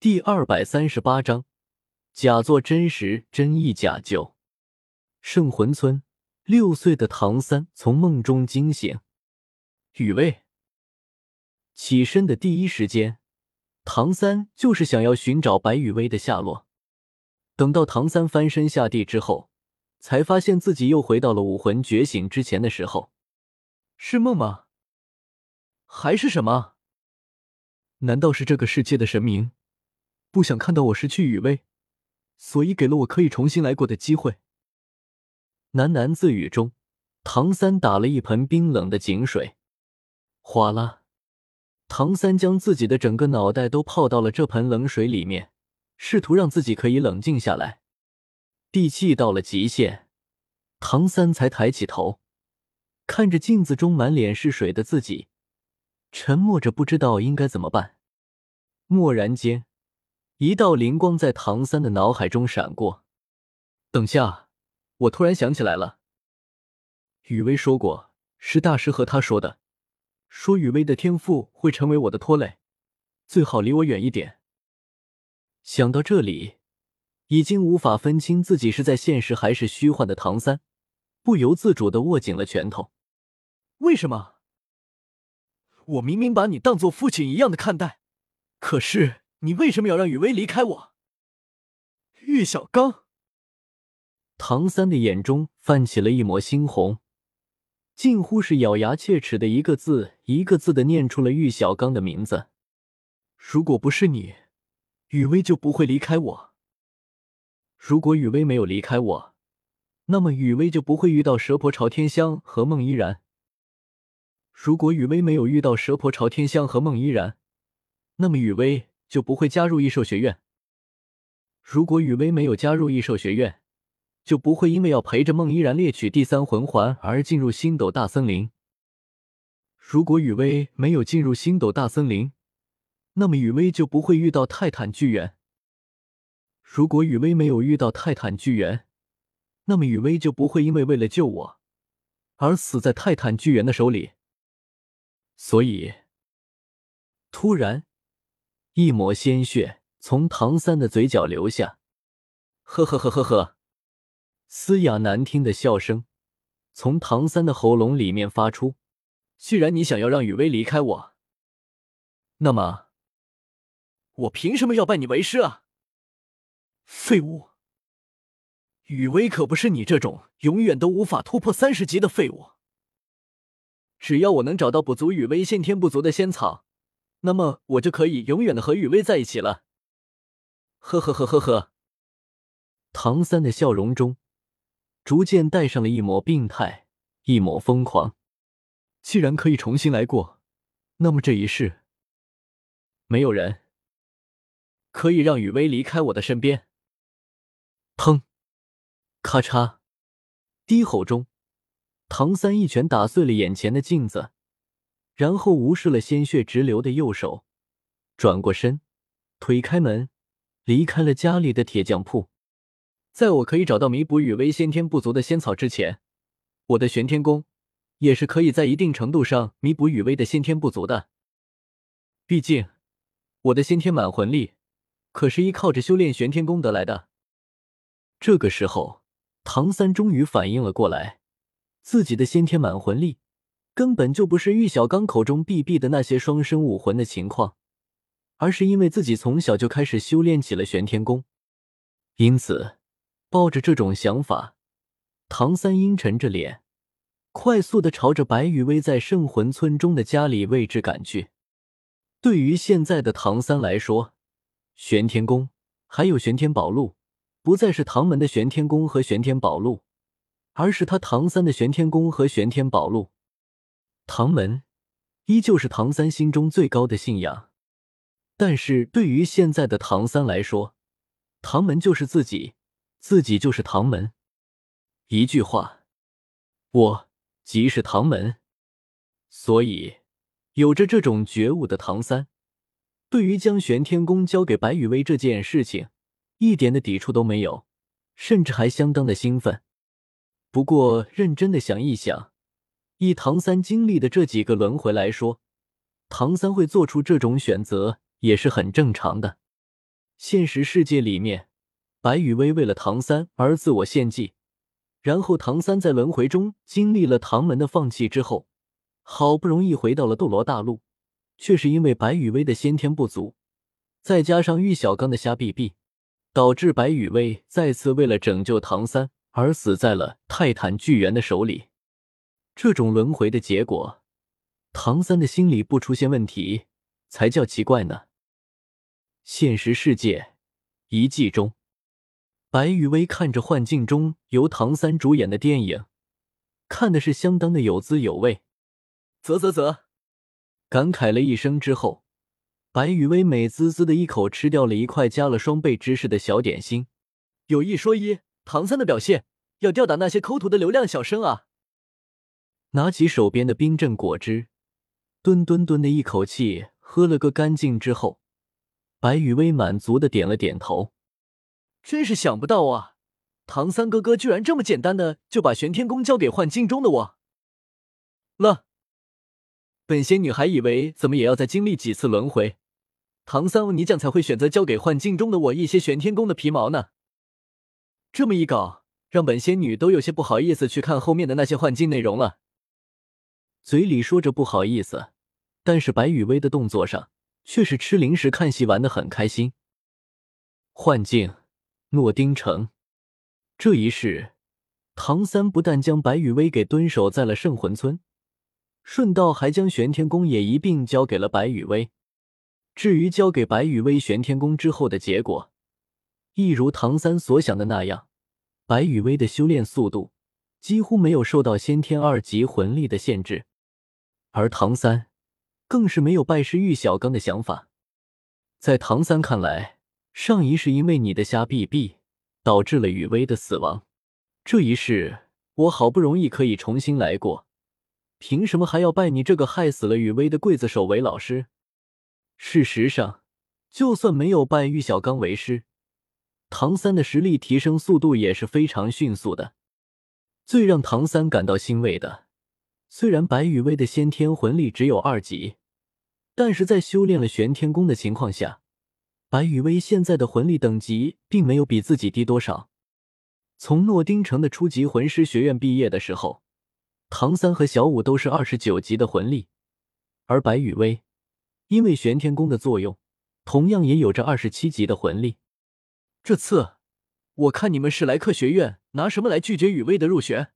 第二百三十八章，假作真实，真亦假就。圣魂村，六岁的唐三从梦中惊醒，雨薇。起身的第一时间，唐三就是想要寻找白雨薇的下落。等到唐三翻身下地之后，才发现自己又回到了武魂觉醒之前的时候。是梦吗？还是什么？难道是这个世界的神明不想看到我失去雨薇，所以给了我可以重新来过的机会？喃喃自语中，唐三打了一盆冰冷的井水，哗啦，唐三将自己的整个脑袋都泡到了这盆冷水里面，试图让自己可以冷静下来。地气到了极限，唐三才抬起头，看着镜子中满脸是水的自己。沉默着，不知道应该怎么办。蓦然间，一道灵光在唐三的脑海中闪过。等下，我突然想起来了。雨薇说过，是大师和他说的，说雨薇的天赋会成为我的拖累，最好离我远一点。想到这里，已经无法分清自己是在现实还是虚幻的唐三，不由自主的握紧了拳头。为什么？我明明把你当做父亲一样的看待，可是你为什么要让雨薇离开我？玉小刚，唐三的眼中泛起了一抹猩红，近乎是咬牙切齿的一个字一个字的念出了玉小刚的名字。如果不是你，雨薇就不会离开我。如果雨薇没有离开我，那么雨薇就不会遇到蛇婆朝天香和孟依然。如果雨薇没有遇到蛇婆朝天香和孟依然，那么雨薇就不会加入异兽学院。如果雨薇没有加入异兽学院，就不会因为要陪着孟依然猎取第三魂环而进入星斗大森林。如果雨薇没有进入星斗大森林，那么雨薇就不会遇到泰坦巨猿。如果雨薇没有遇到泰坦巨猿，那么雨薇就不会因为为了救我而死在泰坦巨猿的手里。所以，突然，一抹鲜血从唐三的嘴角流下，呵呵呵呵呵，嘶哑难听的笑声从唐三的喉咙里面发出。既然你想要让雨薇离开我，那么，我凭什么要拜你为师啊？废物！雨薇可不是你这种永远都无法突破三十级的废物。只要我能找到补足雨薇先天不足的仙草，那么我就可以永远的和雨薇在一起了。呵呵呵呵呵，唐三的笑容中逐渐带上了一抹病态，一抹疯狂。既然可以重新来过，那么这一世没有人可以让雨薇离开我的身边。砰！咔嚓！低吼中。唐三一拳打碎了眼前的镜子，然后无视了鲜血直流的右手，转过身，推开门，离开了家里的铁匠铺。在我可以找到弥补雨薇先天不足的仙草之前，我的玄天功也是可以在一定程度上弥补雨薇的先天不足的。毕竟，我的先天满魂力可是依靠着修炼玄天功得来的。这个时候，唐三终于反应了过来。自己的先天满魂力根本就不是玉小刚口中避避的那些双生武魂的情况，而是因为自己从小就开始修炼起了玄天功，因此抱着这种想法，唐三阴沉着脸，快速的朝着白羽薇在圣魂村中的家里位置赶去。对于现在的唐三来说，玄天功还有玄天宝录，不再是唐门的玄天功和玄天宝录。而是他唐三的玄天功和玄天宝录，唐门依旧是唐三心中最高的信仰。但是对于现在的唐三来说，唐门就是自己，自己就是唐门。一句话，我即是唐门。所以，有着这种觉悟的唐三，对于将玄天功交给白羽薇这件事情，一点的抵触都没有，甚至还相当的兴奋。不过，认真的想一想，以唐三经历的这几个轮回来说，唐三会做出这种选择也是很正常的。现实世界里面，白羽薇为了唐三而自我献祭，然后唐三在轮回中经历了唐门的放弃之后，好不容易回到了斗罗大陆，却是因为白羽薇的先天不足，再加上玉小刚的瞎逼逼，导致白羽薇再次为了拯救唐三而死在了泰坦巨猿的手里。这种轮回的结果，唐三的心理不出现问题才叫奇怪呢。现实世界遗迹中，白雨薇看着幻境中由唐三主演的电影，看的是相当的有滋有味。啧啧啧，感慨了一声之后，白雨薇美滋滋的一口吃掉了一块加了双倍芝士的小点心。有一说一，唐三的表现要吊打那些抠图的流量小生啊！拿起手边的冰镇果汁，吨吨吨的一口气喝了个干净之后，白雨薇满足的点了点头。真是想不到啊，唐三哥哥居然这么简单的就把玄天功交给幻境中的我了。本仙女还以为怎么也要再经历几次轮回，唐三泥匠才会选择交给幻境中的我一些玄天功的皮毛呢。这么一搞，让本仙女都有些不好意思去看后面的那些幻境内容了。嘴里说着不好意思，但是白雨薇的动作上却是吃零食看戏玩的很开心。幻境，诺丁城，这一世，唐三不但将白雨薇给蹲守在了圣魂村，顺道还将玄天宫也一并交给了白雨薇。至于交给白雨薇玄天宫之后的结果，一如唐三所想的那样，白雨薇的修炼速度几乎没有受到先天二级魂力的限制。而唐三更是没有拜师玉小刚的想法，在唐三看来，上一世因为你的瞎逼逼导致了雨薇的死亡，这一世我好不容易可以重新来过，凭什么还要拜你这个害死了雨薇的刽子手为老师？事实上，就算没有拜玉小刚为师，唐三的实力提升速度也是非常迅速的。最让唐三感到欣慰的。虽然白羽薇的先天魂力只有二级，但是在修炼了玄天功的情况下，白羽薇现在的魂力等级并没有比自己低多少。从诺丁城的初级魂师学院毕业的时候，唐三和小五都是二十九级的魂力，而白羽薇因为玄天功的作用，同样也有着二十七级的魂力。这次，我看你们史莱克学院拿什么来拒绝雨薇的入学？